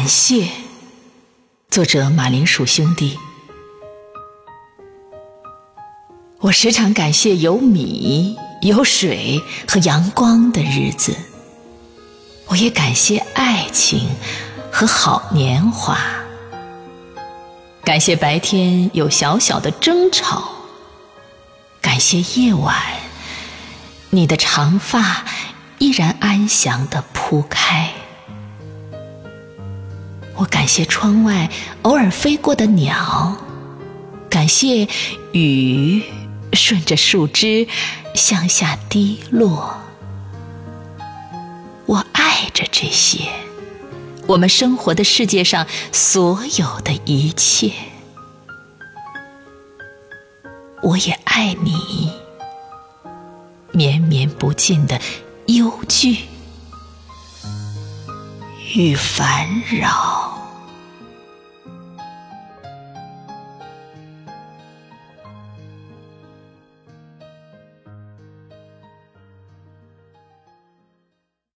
感谢，作者马铃薯兄弟。我时常感谢有米、有水和阳光的日子。我也感谢爱情和好年华，感谢白天有小小的争吵，感谢夜晚你的长发依然安详地铺开。我感谢窗外偶尔飞过的鸟，感谢雨顺着树枝向下滴落。我爱着这些，我们生活的世界上所有的一切。我也爱你，绵绵不尽的忧惧与烦扰。